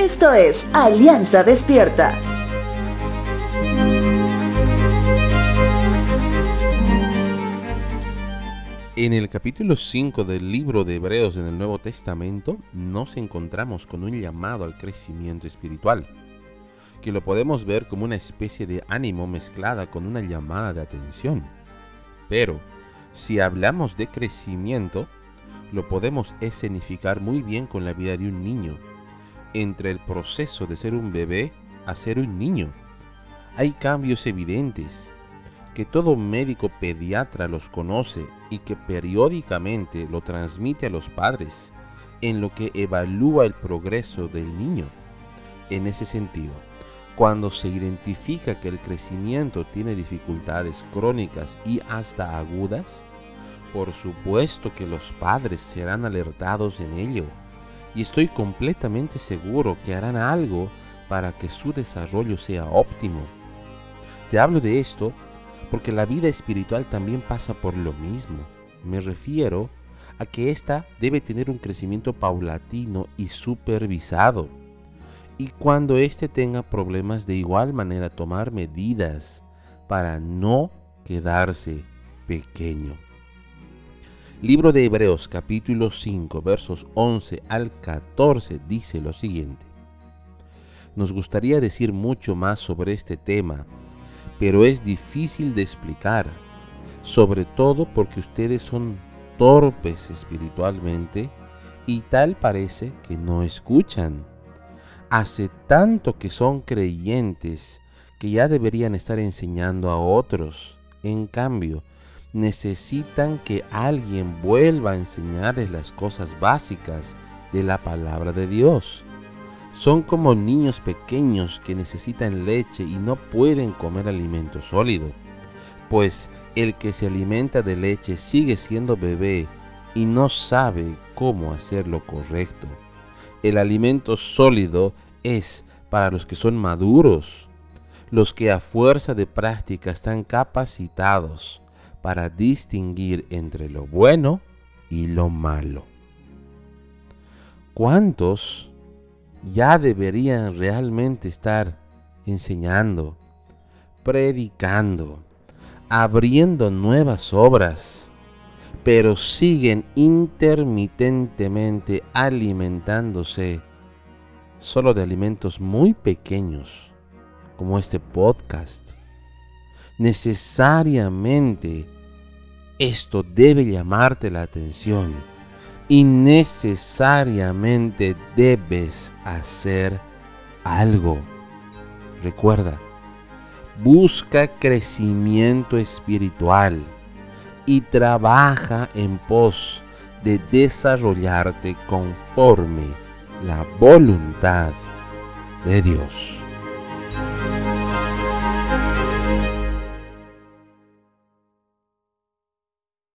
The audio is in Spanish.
Esto es Alianza Despierta. En el capítulo 5 del libro de Hebreos en el Nuevo Testamento nos encontramos con un llamado al crecimiento espiritual, que lo podemos ver como una especie de ánimo mezclada con una llamada de atención. Pero, si hablamos de crecimiento, lo podemos escenificar muy bien con la vida de un niño, entre el proceso de ser un bebé a ser un niño. Hay cambios evidentes que todo médico pediatra los conoce y que periódicamente lo transmite a los padres en lo que evalúa el progreso del niño. En ese sentido, cuando se identifica que el crecimiento tiene dificultades crónicas y hasta agudas, por supuesto que los padres serán alertados en ello y estoy completamente seguro que harán algo para que su desarrollo sea óptimo. Te hablo de esto porque la vida espiritual también pasa por lo mismo. Me refiero a que ésta debe tener un crecimiento paulatino y supervisado. Y cuando éste tenga problemas, de igual manera tomar medidas para no quedarse pequeño. Libro de Hebreos capítulo 5 versos 11 al 14 dice lo siguiente. Nos gustaría decir mucho más sobre este tema, pero es difícil de explicar, sobre todo porque ustedes son torpes espiritualmente y tal parece que no escuchan. Hace tanto que son creyentes que ya deberían estar enseñando a otros. En cambio, necesitan que alguien vuelva a enseñarles las cosas básicas de la palabra de Dios. Son como niños pequeños que necesitan leche y no pueden comer alimento sólido, pues el que se alimenta de leche sigue siendo bebé y no sabe cómo hacer lo correcto. El alimento sólido es para los que son maduros, los que a fuerza de práctica están capacitados para distinguir entre lo bueno y lo malo. ¿Cuántos ya deberían realmente estar enseñando, predicando, abriendo nuevas obras, pero siguen intermitentemente alimentándose solo de alimentos muy pequeños, como este podcast? Necesariamente esto debe llamarte la atención y necesariamente debes hacer algo. Recuerda, busca crecimiento espiritual y trabaja en pos de desarrollarte conforme la voluntad de Dios.